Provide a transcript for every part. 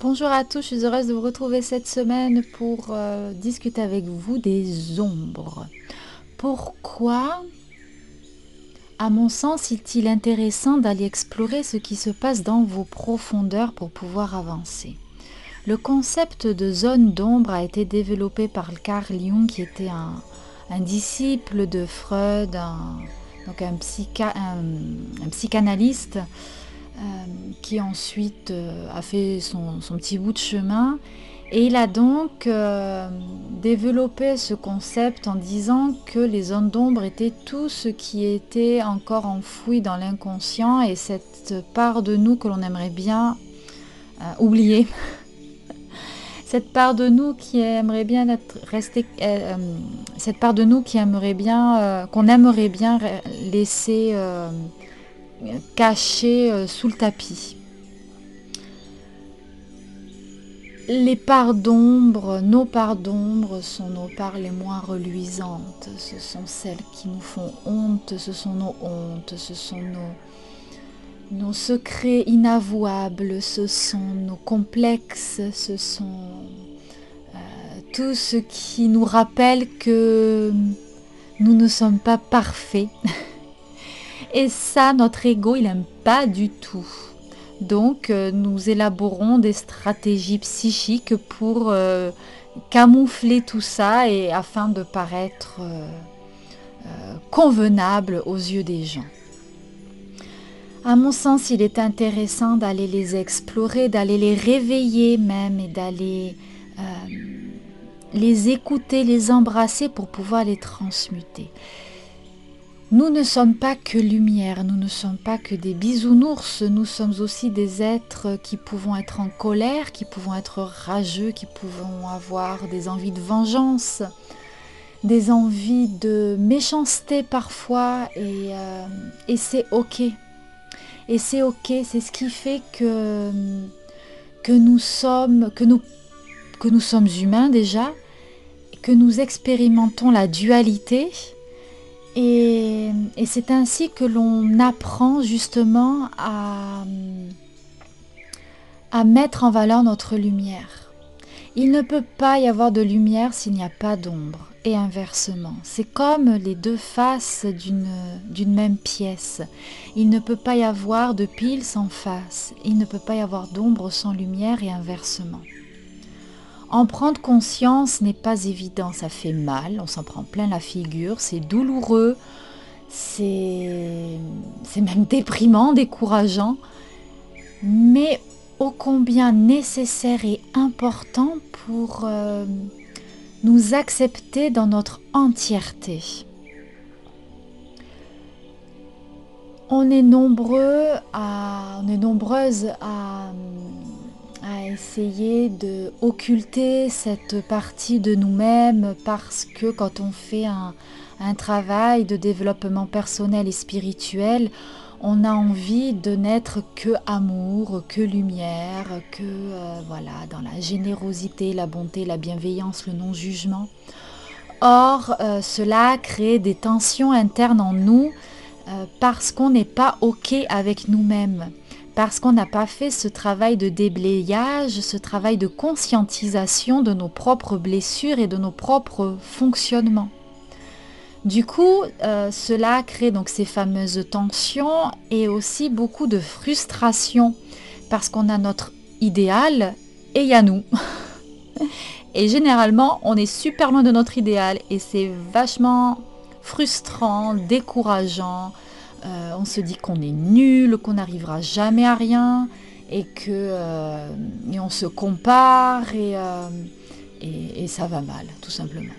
Bonjour à tous, je suis heureuse de vous retrouver cette semaine pour euh, discuter avec vous des ombres. Pourquoi, à mon sens, est-il intéressant d'aller explorer ce qui se passe dans vos profondeurs pour pouvoir avancer? Le concept de zone d'ombre a été développé par Carl Jung, qui était un, disciple de Freud, donc un psychanalyste qui ensuite euh, a fait son, petit bout de chemin. Et il a donc euh, développé ce concept en disant que les zones d'ombre étaient tout ce qui était encore enfoui dans l'inconscient et cette part de nous que l'on aimerait bien oublier. cette part de nous qui aimerait bien être restée, cette part de nous qui aimerait bien, qu'on aimerait bien laisser cachés euh, sous le tapis. Les parts d'ombre, nos parts d'ombre sont nos parts les moins reluisantes. Ce sont celles qui nous font honte, ce sont nos hontes, ce sont nos, nos secrets inavouables, ce sont nos complexes, ce sont euh, tout ce qui nous rappelle que nous ne sommes pas parfaits. Et ça, notre ego, il n'aime pas du tout. Donc, euh, nous élaborons des stratégies psychiques pour euh, camoufler tout ça et afin de paraître euh, convenable aux yeux des gens. À mon sens, il est intéressant d'aller les explorer, d'aller les réveiller même et d'aller les écouter, les embrasser pour pouvoir les transmuter. Nous ne sommes pas que lumière, nous ne sommes pas que des bisounours, nous sommes aussi des êtres qui pouvons être en colère, qui pouvons être rageux, qui pouvons avoir des envies de vengeance, des envies de méchanceté parfois, et, euh, c'est ok. Et c'est ok, c'est ce qui fait que, nous sommes humains déjà, que nous expérimentons la dualité, et, c'est ainsi que l'on apprend justement à, mettre en valeur notre lumière. Il ne peut pas y avoir de lumière s'il n'y a pas d'ombre, et inversement. C'est comme les deux faces d'une même pièce. Il ne peut pas y avoir de pile sans face, il ne peut pas y avoir d'ombre sans lumière, et inversement. En prendre conscience n'est pas évident, ça fait mal, on s'en prend plein la figure, c'est douloureux, c'est même déprimant, décourageant, mais ô combien nécessaire et important pour euh, nous accepter dans notre entièreté. On est nombreux à, on est nombreuses à à essayer de occulter cette partie de nous-mêmes parce que quand on fait un, travail de développement personnel et spirituel, on a envie de n'être que amour, que lumière, que euh, voilà, dans la générosité, la bonté, la bienveillance, le non-jugement. Or, euh, cela crée des tensions internes en nous euh, parce qu'on n'est pas OK avec nous-mêmes parce qu'on n'a pas fait ce travail de déblayage, ce travail de conscientisation de nos propres blessures et de nos propres fonctionnements. Du coup, euh, cela crée donc ces fameuses tensions et aussi beaucoup de frustration parce qu'on a notre idéal et il y a nous. Et généralement, on est super loin de notre idéal et c'est vachement frustrant, décourageant. Euh, on se dit qu'on est nul, qu'on n'arrivera jamais à rien et que euh, on se compare euh, et, et ça va mal, tout simplement.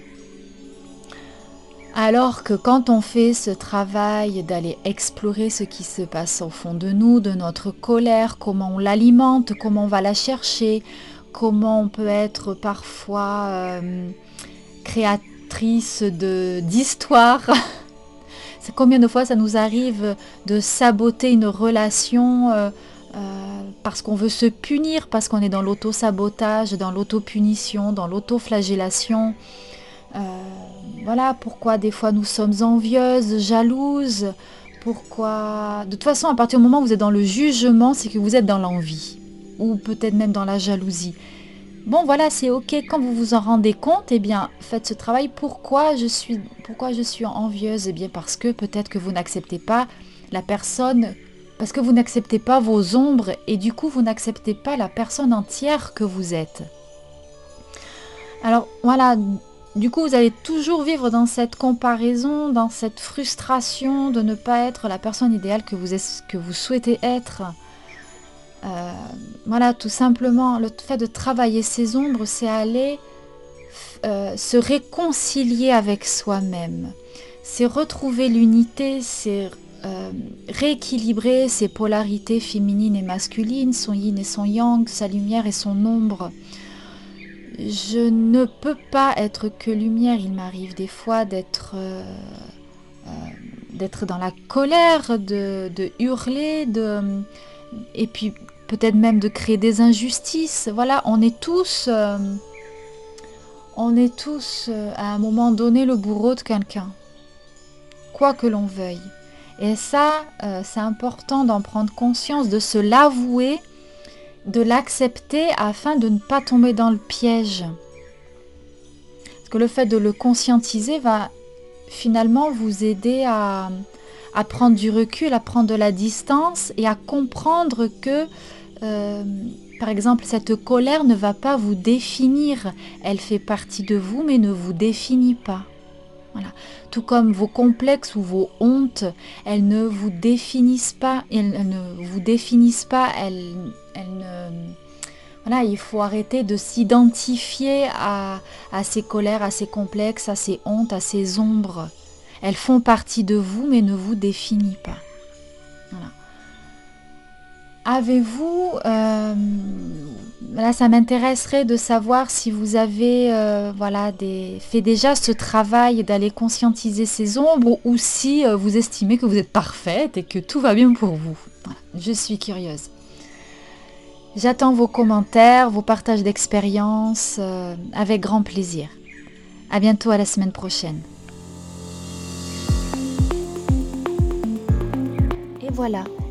Alors que quand on fait ce travail d'aller explorer ce qui se passe au fond de nous, de notre colère, comment on l'alimente, comment on va la chercher, comment on peut être parfois créatrice d'histoires. Combien de fois ça nous arrive de saboter une relation euh, euh, parce qu'on veut se punir, parce qu'on est dans l'auto-sabotage, dans l'auto-punition, dans l'auto-flagellation? Voilà pourquoi des fois nous sommes envieuses, jalouses? Pourquoi. De toute façon, à partir du moment où vous êtes dans le jugement, c'est que vous êtes dans l'envie. Ou peut-être même dans la jalousie. Bon, voilà, c'est ok. Quand vous vous en rendez compte, eh bien, faites ce travail. Pourquoi je suis, envieuse? Eh bien, parce que peut-être que vous n'acceptez pas la personne, parce que vous n'acceptez pas vos ombres et du coup, vous n'acceptez pas la personne entière que vous êtes. Alors, voilà, du coup, vous allez toujours vivre dans cette comparaison, dans cette frustration de ne pas être la personne idéale que vous souhaitez être. Euh, voilà, tout simplement, le fait de travailler ces ombres, c'est aller euh, se réconcilier avec soi-même. C'est retrouver l'unité, c'est euh, rééquilibrer ses polarités féminines et masculines, son yin et son yang, sa lumière et son ombre je ne peux pas être que lumière. Il m'arrive des fois d'être d'être dans la colère, de, hurler, de, et puis peut-être même de créer des injustices. Voilà, on est tous, euh, on est tous à un moment donné le bourreau de quelqu'un, quoi que l'on veuille. Et ça, c'est important d'en prendre conscience, de se l'avouer de l'accepter afin de ne pas tomber dans le piège. Parce que le fait de le conscientiser va finalement vous aider à, prendre du recul, à prendre de la distance et à comprendre que, euh, par exemple, cette colère ne va pas vous définir. Elle fait partie de vous mais ne vous définit pas. Voilà. Tout comme vos complexes ou vos hontes, elles ne vous définissent pas, elles ne vous définissent pas, elles, voilà, il faut arrêter de s'identifier à, ces colères, à ces complexes, à ces hontes, à ces ombres. Elles font partie de vous mais ne vous définissent pas. Avez-vous, euh, là ça m'intéresserait de savoir si vous avez euh, voilà, fait déjà ce travail d'aller conscientiser ces ombres ou si euh, vous estimez que vous êtes parfaite et que tout va bien pour vous. Je suis curieuse. J'attends vos commentaires, vos partages d'expériences avec grand plaisir. À bientôt à la semaine prochaine. Et voilà,